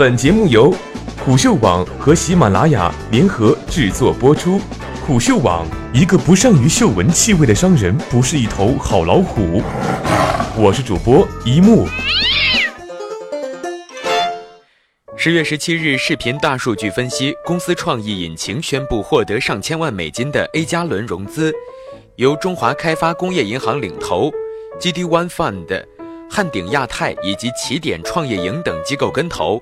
本节目由虎嗅网和喜马拉雅联合制作播出。虎嗅网：一个不善于嗅闻气味的商人，不是一头好老虎。我是主播一木。十月十七日，视频大数据分析公司创意引擎宣布获得上千万美金的 A 加轮融资，由中华开发工业银行领投，GD One Fund。汉鼎亚太以及起点创业营等机构跟投，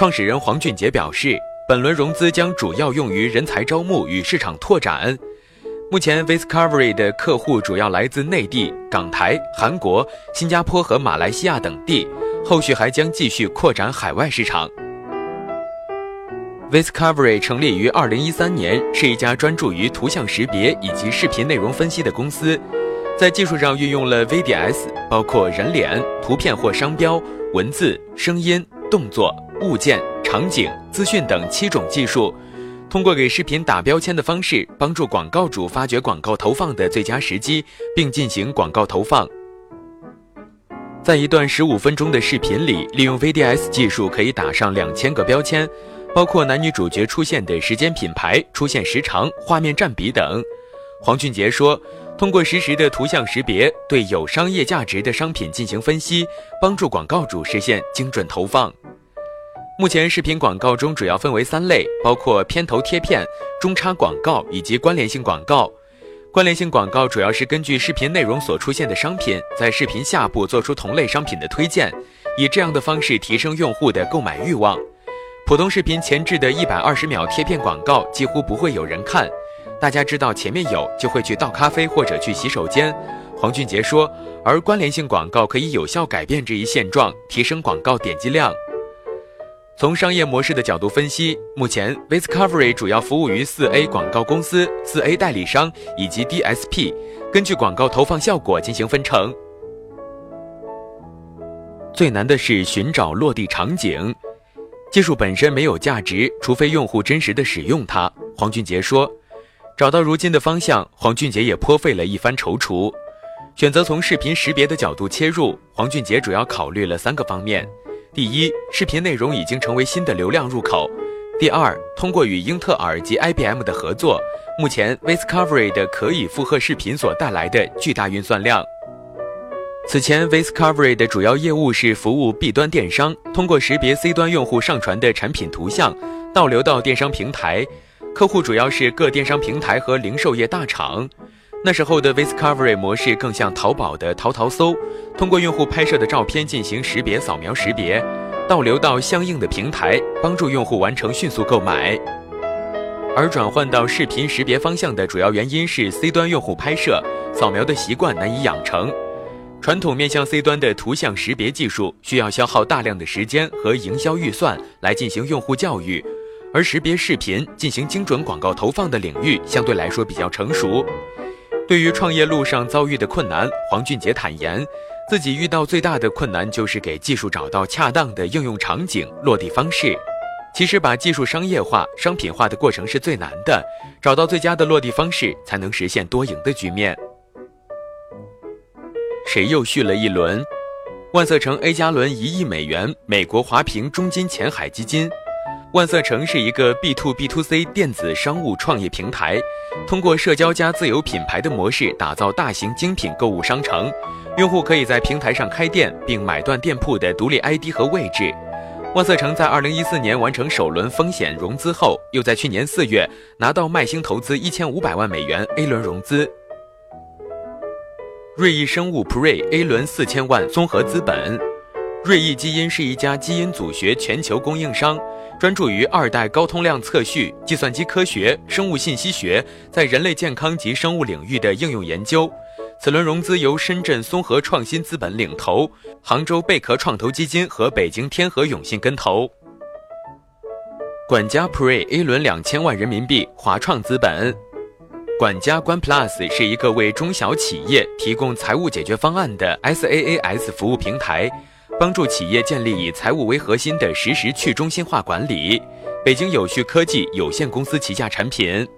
创始人黄俊杰表示，本轮融资将主要用于人才招募与市场拓展。目前，Viscovery 的客户主要来自内地、港台、韩国、新加坡和马来西亚等地，后续还将继续扩展海外市场。Viscovery 成立于二零一三年，是一家专注于图像识别以及视频内容分析的公司。在技术上运用了 VDS，包括人脸、图片或商标、文字、声音、动作、物件、场景、资讯等七种技术，通过给视频打标签的方式，帮助广告主发掘广告投放的最佳时机，并进行广告投放。在一段十五分钟的视频里，利用 VDS 技术可以打上两千个标签，包括男女主角出现的时间、品牌出现时长、画面占比等。黄俊杰说。通过实时的图像识别，对有商业价值的商品进行分析，帮助广告主实现精准投放。目前，视频广告中主要分为三类，包括片头贴片、中插广告以及关联性广告。关联性广告主要是根据视频内容所出现的商品，在视频下部做出同类商品的推荐，以这样的方式提升用户的购买欲望。普通视频前置的一百二十秒贴片广告几乎不会有人看。大家知道前面有，就会去倒咖啡或者去洗手间。黄俊杰说，而关联性广告可以有效改变这一现状，提升广告点击量。从商业模式的角度分析，目前 Viscovery 主要服务于四 A 广告公司、四 A 代理商以及 DSP，根据广告投放效果进行分成。最难的是寻找落地场景，技术本身没有价值，除非用户真实的使用它。黄俊杰说。找到如今的方向，黄俊杰也颇费了一番踌躇。选择从视频识别的角度切入，黄俊杰主要考虑了三个方面：第一，视频内容已经成为新的流量入口；第二，通过与英特尔及 IBM 的合作，目前 Viscovery 的可以负荷视频所带来的巨大运算量。此前，Viscovery 的主要业务是服务 B 端电商，通过识别 C 端用户上传的产品图像，导流到电商平台。客户主要是各电商平台和零售业大厂。那时候的 Viscovery 模式更像淘宝的淘淘搜，通过用户拍摄的照片进行识别、扫描识别，倒流到相应的平台，帮助用户完成迅速购买。而转换到视频识别方向的主要原因是 C 端用户拍摄、扫描的习惯难以养成。传统面向 C 端的图像识别技术需要消耗大量的时间和营销预算来进行用户教育。而识别视频进行精准广告投放的领域相对来说比较成熟。对于创业路上遭遇的困难，黄俊杰坦言，自己遇到最大的困难就是给技术找到恰当的应用场景、落地方式。其实把技术商业化、商品化的过程是最难的，找到最佳的落地方式，才能实现多赢的局面。谁又续了一轮？万色城 A 加轮一亿美元，美国华平中金前海基金。万色城是一个 B to B to C 电子商务创业平台，通过社交加自有品牌的模式打造大型精品购物商城。用户可以在平台上开店，并买断店铺的独立 ID 和位置。万色城在二零一四年完成首轮风险融资后，又在去年四月拿到麦星投资一千五百万美元 A 轮融资。瑞意生物 Pre A 轮四千万综合资本。瑞意基因是一家基因组学全球供应商。专注于二代高通量测序、计算机科学、生物信息学在人类健康及生物领域的应用研究。此轮融资由深圳松禾创新资本领投，杭州贝壳创投基金和北京天河永信跟投。管家 Pre A 轮两千万人民币，华创资本。管家关 Plus 是一个为中小企业提供财务解决方案的 SaaS 服务平台。帮助企业建立以财务为核心的实时去中心化管理。北京有序科技有限公司旗下产品。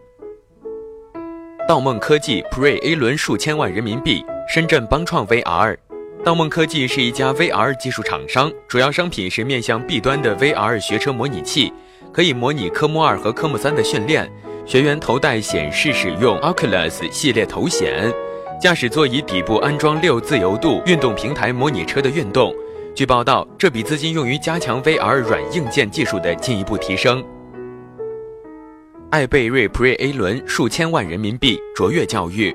道梦科技 Pre A 轮数千万人民币。深圳邦创 VR。盗梦科技是一家 VR 技术厂商，主要商品是面向 B 端的 VR 学车模拟器，可以模拟科目二和科目三的训练。学员头戴显示使用 Oculus 系列头显，驾驶座椅底部安装六自由度运动平台，模拟车的运动。据报道，这笔资金用于加强 VR 软硬件技术的进一步提升。艾贝瑞 Pre A 轮数千万人民币卓越教育。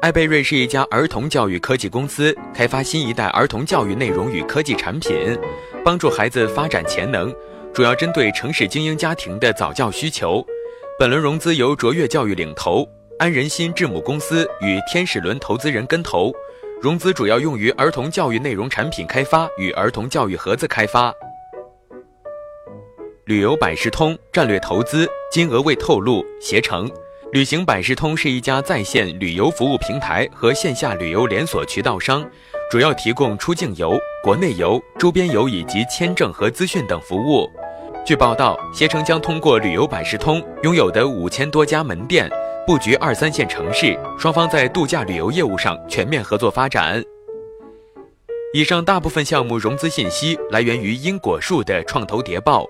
艾贝瑞是一家儿童教育科技公司，开发新一代儿童教育内容与科技产品，帮助孩子发展潜能，主要针对城市精英家庭的早教需求。本轮融资由卓越教育领投，安仁心智母公司与天使轮投资人跟投，融资主要用于儿童教育内容产品开发与儿童教育盒子开发。旅游百事通战略投资，金额未透露，携程。旅行百事通是一家在线旅游服务平台和线下旅游连锁渠道商，主要提供出境游、国内游、周边游以及签证和资讯等服务。据报道，携程将通过旅游百事通拥有的五千多家门店，布局二三线城市，双方在度假旅游业务上全面合作发展。以上大部分项目融资信息来源于因果树的创投谍报。